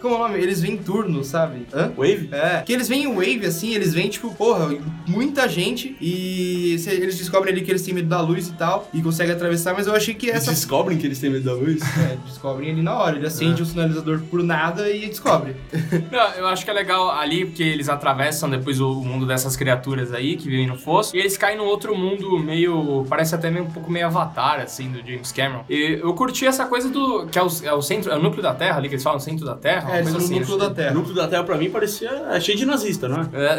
como é o nome? Eles vêm em turno, sabe? Hã? Wave? É, que eles vêm em wave, assim, eles vêm, tipo, porra, muita gente e se- eles descobrem ali que eles têm medo da luz e tal, e conseguem atravessar, mas eu achei que Eles essa... descobrem que eles têm medo da luz? É, descobrem ali na hora, ele acende o sinalizador por nada e descobre. Não, eu acho que é legal ali, porque eles atravessam depois o mundo dessas criaturas aí, que vivem no fosso, e eles caem num outro mundo meio. Parece até meio um pouco meio avatar, assim, do James Cameron. E eu curti essa coisa do. que é o, é o centro, é o núcleo da Terra ali, que eles falam, centro da Terra. É, eles no assim, núcleo acho da O Terra. núcleo da Terra pra mim parecia é cheio de nazista, não é? É.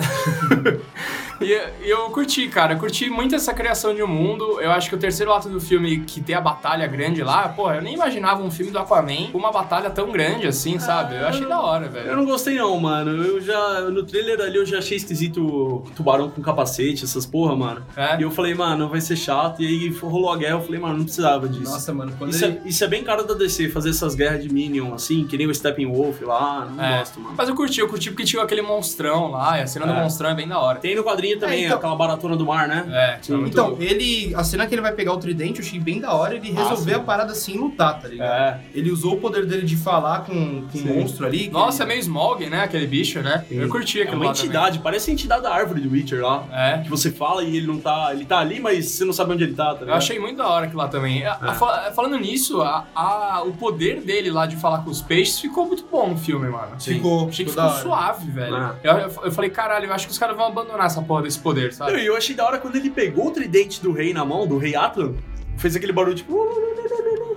e eu curti, cara. Eu curti muito essa criação de um mundo. Eu acho que o terceiro ato do filme, que tem a batalha grande lá, porra, eu nem imaginava um filme do Aquaman com uma batalha tão grande assim, sabe? Eu achei da hora, velho. Eu não gostei não, mano. Eu já. No trailer ali eu já achei esquisito tubarão com capacete, essas porra, mano. É? E eu falei, mano, vai ser chato. E aí rolou a guerra, eu falei, mano, não precisava disso. Nossa, mano, quando Isso, ele... é, isso é bem cara da DC, fazer essas guerras de Minion, assim, que nem o Steppenwolf lá, não É. gosto, mano. Mas eu curti, eu curti porque tinha aquele monstrão lá, e a cena do É. monstrão é bem da hora. Tem no quadrinho também, É, então- aquela baratona do mar, né? É, Sim. é muito Então, ele. A cena que ele vai pegar o tridente, eu achei bem da hora ele Ah, resolver sim. a parada sem lutar, tá ligado? É. Ele usou o poder dele de falar com, com Sim. um monstro ali. Nossa, é ele- meio Smog, né? Aquele bicho, né? Eu curti É aquilo uma lá também. entidade, parece a entidade da árvore do Witcher lá. É. Que você fala e ele não tá. Ele tá ali, mas você não sabe onde ele tá, tá Eu ligado? achei muito da hora aquilo lá também. A- a- É. fa- falando nisso, a- a- o poder dele lá de falar com os peixes ficou muito bom no filme, mano. Sim. Ficou, Achei que ficou suave, velho. Ah. Eu, eu- eu falei, caralho, eu acho que os caras vão abandonar essa porra desse poder, sabe? E eu achei da hora quando ele pegou o tridente do rei na mão, do rei Atlan, fez aquele barulho tipo.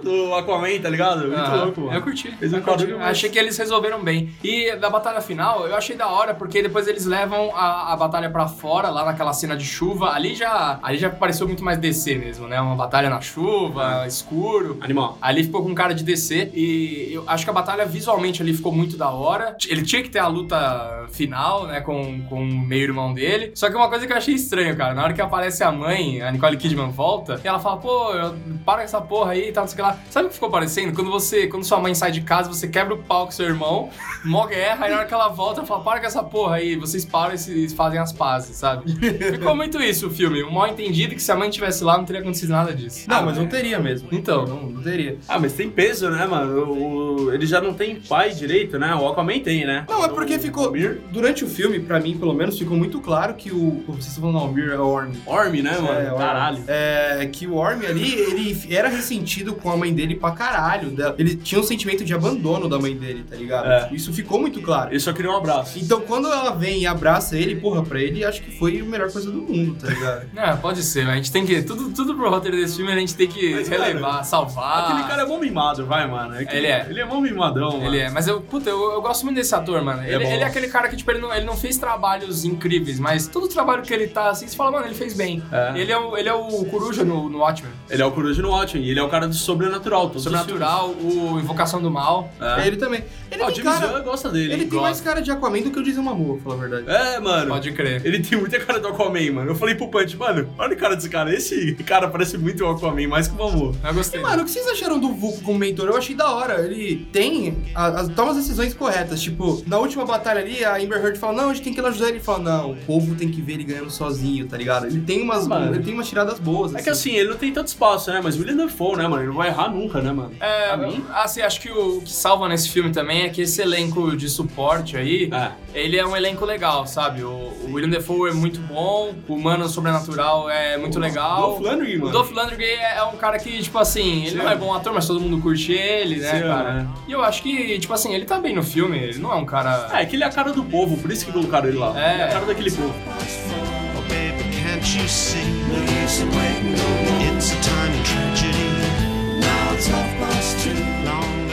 Do Aquaman, tá ligado? Muito Ah, louco, mano. Eu curti. Fez um eu curti. mas- Achei que eles resolveram bem. E da batalha final, eu achei da hora, porque depois eles levam a, a batalha pra fora, lá naquela cena de chuva. Ali já, ali já pareceu muito mais DC mesmo, né? Uma batalha na chuva, escuro. Animal. Ali ficou com cara de DC e eu acho que a batalha visualmente ali ficou muito da hora. Ele tinha que ter a luta final, né, com, com o meio-irmão dele. Só que uma coisa que eu achei estranho, cara, na hora que aparece a mãe, a Nicole Kidman volta, e ela fala, pô, eu- para com essa porra aí e tal, não sei o que lá. Sabe o que ficou parecendo? Quando você, quando sua mãe sai de casa, você quebra o pau com seu irmão, mó guerra, aí na hora que ela volta, ela fala, para com essa porra aí, vocês param e se- fazem as pazes, sabe? Ficou muito isso o filme, um mal entendido que se a mãe estivesse lá não teria acontecido nada disso. Não, mas não teria mesmo. Então. Não, não teria. Ah, mas tem peso, né, mano? O, o- ele já não tem pai direito, né? O Aquaman tem, né? Não, é porque O ficou. Mir, Durante o filme, pra mim, pelo menos, ficou muito claro que o. Vocês estão falando, não, o Mir é o Orm. Orm, né, mano? É, Orm. Caralho. É, que o Orm ali, ele era ressentido com a mãe dele pra caralho. dela. Ele tinha um sentimento de abandono da mãe dele, tá ligado? É. Isso ficou muito claro. Ele só queria um abraço. Então, quando ela vem e abraça ele, porra, pra ele, acho que foi a melhor coisa do mundo, tá ligado? É, pode ser, mas a gente tem que. Tudo, tudo pro roteiro desse filme a gente tem que Mas, relevar, cara, salvar. Aquele cara é bom mimado, vai, mano. É Ele é. Ele é bom mimadão, mano. Ele é, mas eu, puta, eu, eu gosto muito desse ator, mano. Ele, bom. ele é aquele cara que, tipo, ele não, ele não fez trabalhos incríveis, mas todo trabalho que ele tá assim, você fala, mano, ele fez bem. É. Ele, é o, ele é o Coruja no, no Watchmen. Ele é o Coruja no Watchmen e ele é o cara do sobrenatural. todos os Sobrenatural, o Invocação do Mal. É. Ele também. Ele Ah, o tem James cara... Gunn gosta dele. Ele tem mais cara de Aquaman do que o Jason Momoa, pra falar a verdade. É, mano. Pode crer. Ele tem muita cara do Aquaman, mano. Eu falei pro Punch, mano, olha a cara desse cara. Esse cara parece muito o Aquaman, mais que o Mamu. Eu gostei. Mano, o que vocês acharam do Vulco como mentor? Eu achei da hora. Ele tem. a- as- toma as decisões corretas. Tipo, na última batalha ali, a Amber Heard fala: Não, a gente tem que ir lá ajudar ele. Ele fala: Não, o povo tem que ver ele ganhando sozinho, tá ligado? Ele tem umas, Mano. ele tem umas tiradas boas. É que assim, ele não tem tanto espaço, né? Mas o William Dafoe, né, mano? Ele não vai errar nunca, né, mano? É, Pra mim? assim, acho que o que salva nesse filme também é que esse elenco de suporte aí, É. ele é um elenco legal, sabe? O, o William Defoe é muito bom, o Mano Sobrenatural é muito legal. Dolph Lundgren, O mano. Dolph Lundgren é, é um cara que, tipo assim, ele Sim. não é bom ator, mas todo mundo curte ele, né, Sim, cara? E eu acho que, tipo assim, ele tá bem no filme, ele não é um cara... É, que ele é a cara do povo, por isso que colocaram ele lá. É. Ele é a cara daquele povo. Oh, baby, can't you see? No use in waiting no more. It's a time of tragedy. twelve months too long.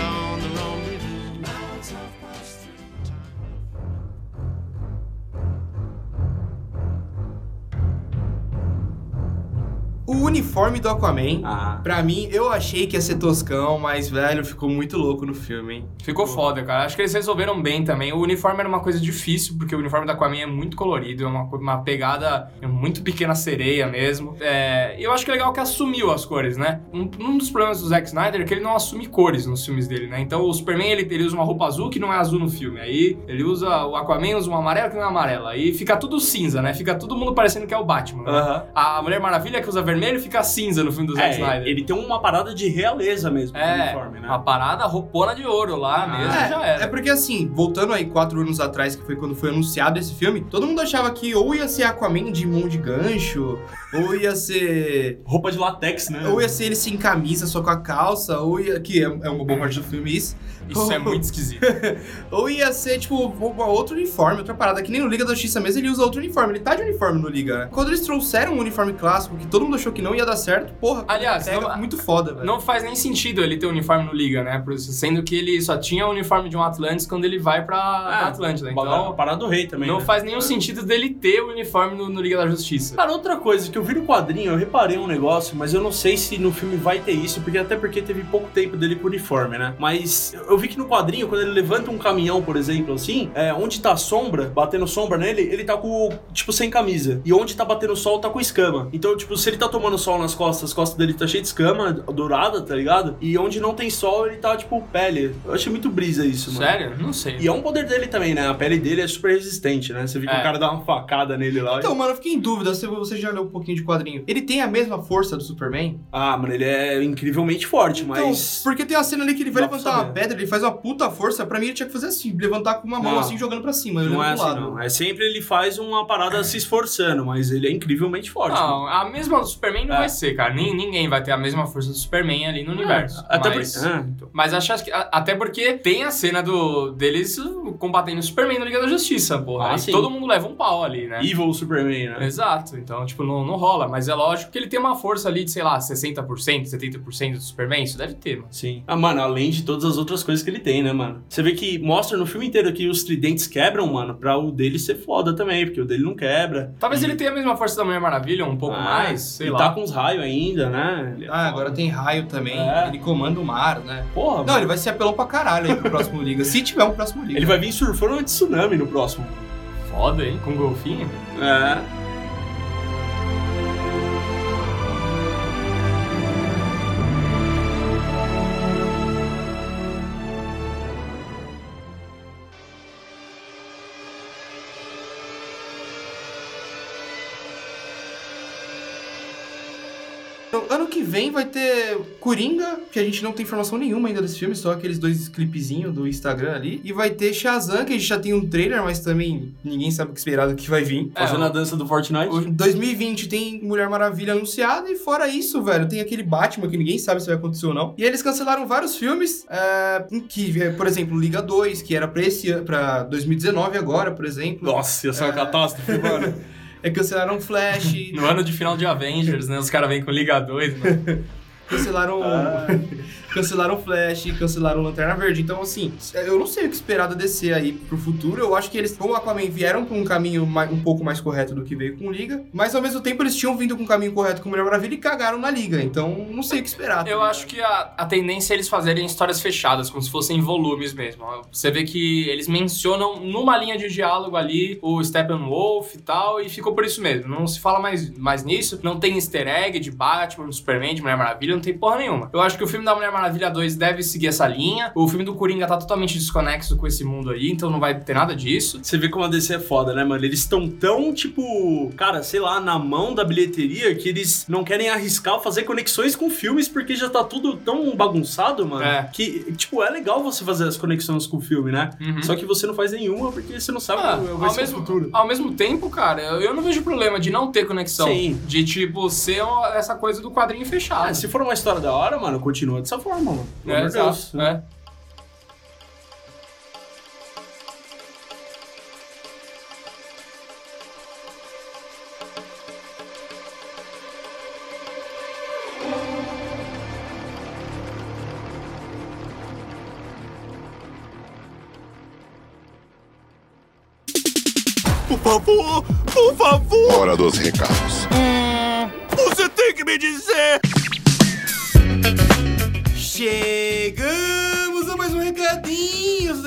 O uniforme do Aquaman, Ah. pra mim, eu achei que ia ser toscão, mas, velho, ficou muito louco no filme, hein? Ficou foda, cara. Acho que eles resolveram bem também. O uniforme era uma coisa difícil, porque o uniforme da Aquaman é muito colorido, é uma, uma pegada é muito pequena sereia mesmo. É, e eu acho que é legal que assumiu as cores, né? Um, um dos problemas do Zack Snyder é que ele não assume cores nos filmes dele, né? Então o Superman, ele, ele usa uma roupa azul que não é azul no filme. Aí ele usa, o Aquaman usa uma amarela que não é amarela. Aí fica tudo cinza, né? Fica todo mundo parecendo que é o Batman. né? Aham. A Mulher Maravilha que usa vermelho fica cinza no filme do Zack É, Snyder. ele tem uma parada de realeza mesmo no É, uniforme, né? uma parada roupona de ouro lá mesmo, É, já era. é porque assim, voltando aí quatro anos atrás, que foi quando foi anunciado esse filme, todo mundo achava que ou ia ser Aquaman de mão de gancho, ou ia ser. Roupa de latex, né? Ou ia ser ele sem camisa, só com a calça, ou ia. Que é, é uma boa parte do filme isso. Isso é muito esquisito. Ou ia ser, tipo, outro uniforme, outra parada. Que nem no Liga da Justiça mesmo, ele usa outro uniforme. Ele tá de uniforme no Liga, né? Quando eles trouxeram um uniforme clássico, que todo mundo achou que não ia dar certo, porra, Aliás, pega não- muito foda, velho. Não faz nem sentido ele ter uniforme no Liga, né? Sendo que ele só tinha o uniforme de um Atlantis quando ele vai pra, pra Atlântida. A Então, parada do rei também. não né? faz nenhum sentido dele ter o uniforme no, no Liga da Justiça. Cara, outra coisa que eu vi no quadrinho, eu reparei um negócio, mas eu não sei se no filme vai ter isso, porque até porque teve pouco tempo dele com o uniforme, né? Mas eu vi que no quadrinho, quando ele levanta um caminhão, por exemplo, assim, é, onde tá a sombra, batendo sombra nele, ele tá com, tipo, sem camisa. E onde tá batendo sol, tá com escama. Então, tipo, se ele tá tomando sol nas costas, as costas dele tá cheio de escama, dourada, tá ligado? E onde não tem sol, ele tá, tipo, pele. Eu achei muito brisa isso, mano. Sério? Não sei. E é um poder dele também, né? A pele dele é super resistente, né? Você vê que É. o cara dá uma facada nele lá. e- Então, mano, eu fiquei em dúvida se você já leu um pouquinho de quadrinho. Ele tem a mesma força do Superman? Ah, mano, ele é incrivelmente forte, Então, mas. porque tem a cena ali que ele vai levantar uma pedra, ele faz uma puta força. Pra mim, ele tinha que fazer assim, levantar com uma mão Não. assim, jogando pra cima. Não é assim, lado. não. É sempre ele faz uma parada se esforçando, mas ele é incrivelmente forte. Não, a mesma do Superman não É. vai ser, cara. Nem, ninguém vai ter a mesma força do Superman ali no universo. Até mas, porque. Ah, então. mas acho que. Até porque tem a cena do, deles combatendo o Superman no Liga da Justiça, porra. Ah, sim. todo mundo leva um pau ali, né? Evil Superman, né? Exato, então, tipo, não, não rola, mas é lógico que ele tem uma força ali de, sei lá, 60%, 70% do Superman, isso deve ter, mano. Sim. Ah, mano, além de todas as outras coisas que ele tem, né, mano? Você vê que mostra no filme inteiro que os tridentes quebram, mano, pra o dele ser foda também, porque o dele não quebra. Talvez E- ele tenha a mesma força da Mulher Maravilha, um pouco Ah, mais, sei e lá. tá com os raios ainda, né? Ele é Ah, foda. agora tem raio também. É. Ele comanda o mar, né? Porra, Não, mano. ele vai ser apelão pra caralho aí pro próximo Liga. Se tiver um próximo Liga. Ele vai vir surfando de tsunami no próximo. Foda, hein? Com golfinho. É. que vem vai ter Coringa, que a gente não tem informação nenhuma ainda desse filme, só aqueles dois clipezinhos do Instagram ali. E vai ter Shazam, que a gente já tem um trailer, mas também ninguém sabe o que esperar do que vai vir. Fazendo É, a dança do Fortnite. Em 2020 tem Mulher Maravilha anunciada e fora isso, velho, tem aquele Batman que ninguém sabe se vai acontecer ou não. E eles cancelaram vários filmes, é, em que, é, por exemplo, Liga 2, que era pra esse pra 2019 agora, por exemplo. Nossa, ia ser uma É. catástrofe, mano. É, cancelaram Flash, No ano de final de Avengers, né? Os caras vêm com Liga 2, mano. cancelaram cancelaram Flash, cancelaram Lanterna Verde. Então, assim, eu não sei o que esperar da DC aí pro futuro. Eu acho que eles, com o Aquaman, vieram pra um caminho mai- um pouco mais correto do que veio com Liga. Mas, ao mesmo tempo, eles tinham vindo com um caminho correto com Mulher Maravilha e cagaram na Liga. Então, não sei o que esperar. tá Eu acho que a, a tendência é eles fazerem histórias fechadas, como se fossem volumes mesmo. Você vê que eles mencionam numa linha de diálogo ali o Steppenwolf e tal, e ficou por isso mesmo. Não se fala mais, mais nisso. Não tem easter egg de Batman, Superman, de Mulher Maravilha, não tem porra nenhuma. Eu acho que o filme da Mulher Maravilha 2 deve seguir essa linha. O filme do Coringa tá totalmente desconexo com esse mundo aí, então não vai ter nada disso. Você vê como a DC é foda, né, mano? Eles estão tão, tipo, cara, sei lá, na mão da bilheteria que eles não querem arriscar fazer conexões com filmes porque já tá tudo tão bagunçado, mano. É. Que, tipo, é legal você fazer as conexões com o filme, né? Uhum. Só que você não faz nenhuma porque você não sabe Ah, qual vai ao, ser mesmo, o futuro. ao mesmo tempo, cara, eu não vejo problema de não ter conexão. Sim. De, tipo, ser essa coisa do quadrinho fechado. Ah, se for uma história da hora, mano, continua dessa forma, mano. Pelo É, de exato, Deus. né? Por favor, por favor, Hora dos recados. você tem que me dizer. チェグー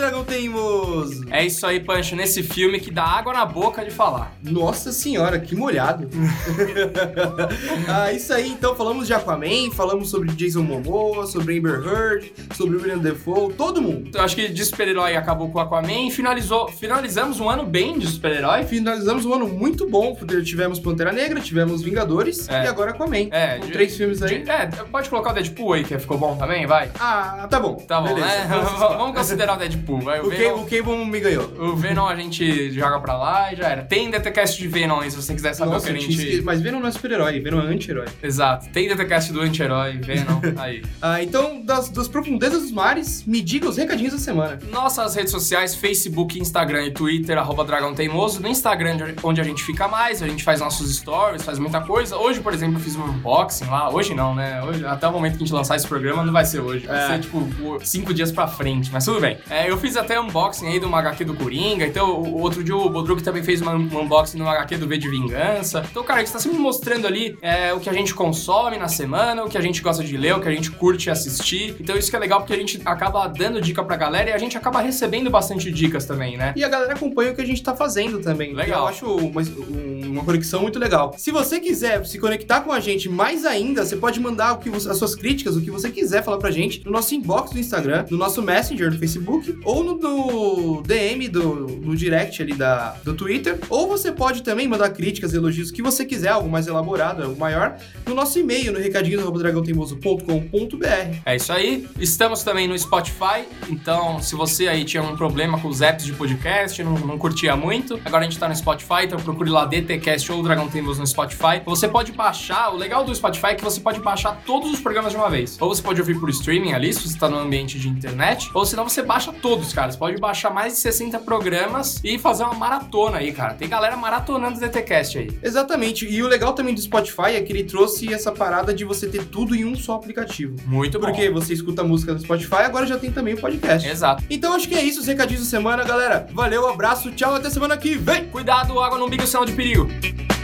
Dragão Teimoso. É isso aí, Pancho, nesse filme que dá água na boca de falar. Nossa senhora, que molhado. ah, isso aí, então falamos de Aquaman, falamos sobre Jason Momoa, sobre Amber Heard, sobre William Defoe, todo mundo. Eu acho que de super-herói acabou com o Aquaman e finalizou, finalizamos um ano bem de super-herói. Finalizamos um ano muito bom, porque tivemos Pantera Negra, tivemos Vingadores É. e agora Aquaman. É, de- três filmes aí. De- é, pode colocar o Deadpool aí, que ficou bom também, vai? Ah, tá bom. Tá bom, Beleza. né? Vamos considerar o Deadpool, vai. O, Venom, o Cable me ganhou. o Venom a gente joga pra lá e já era. Tem DTCast de Venom aí, se você quiser saber Nossa, o que a gente... mas Venom não é super-herói, Venom é anti-herói. Exato, tem DTCast do anti-herói, Venom, aí. Ah, então, das, das profundezas dos mares, me diga os recadinhos da semana. Nossas redes sociais, Facebook, Instagram e Twitter, arroba Dragão Teimoso. No Instagram, de onde a gente fica mais, a gente faz nossos stories, faz muita coisa. Hoje, por exemplo, eu fiz um unboxing lá. Hoje não, né? Hoje, até o momento que a gente lançar esse programa, não vai ser hoje. Vai É. ser, tipo, cinco dias pra frente, mas tudo bem. É, eu fiz até unboxing aí do HQ do Coringa. Então, o, o outro dia o Bodruk também fez uma- um unboxing no HQ do V de Vingança. Então, cara, a gente tá sempre mostrando ali é, o que a gente consome na semana, o que a gente gosta de ler, o que a gente curte assistir. Então, isso que é legal porque a gente acaba dando dica pra galera e a gente acaba recebendo bastante dicas também, né? E a galera acompanha o que a gente tá fazendo também. Legal. Eu acho uma, um- uma conexão muito legal. Se você quiser se conectar com a gente mais ainda, você pode mandar o que você- as suas críticas, o que você quiser falar pra gente no nosso inbox do Instagram, no nosso Messenger do Facebook, ou no, no DM do no direct ali da, do Twitter. Ou você pode também mandar críticas, elogios, o que você quiser, algo mais elaborado, algo maior, no nosso e-mail, no recadinhos.dragãoteimoso.com.br. É isso aí. Estamos também no Spotify. Então, se você aí tinha um problema com os apps de podcast, não, não curtia muito, agora a gente tá no Spotify, então procure lá DTCast ou Dragão Teimoso no Spotify. Você pode baixar, o legal do Spotify é que você pode baixar todos os programas de uma vez. Ou você pode ouvir por streaming ali, se você tá no ambiente de internet, ou senão você baixa todos, cara. Você pode baixar mais de 60 programas e fazer uma maratona aí, cara. Tem galera maratonando o DTCast aí. Exatamente. E o legal também do Spotify é que ele trouxe essa parada de você ter tudo em um só aplicativo. Muito bom. Porque você escuta a música no Spotify, agora já tem também o podcast. Exato. Então acho que é isso, os recadinhos da semana, galera. Valeu, abraço, tchau, até semana que vem! Cuidado, água no umbigo, sinal de perigo. Thank you.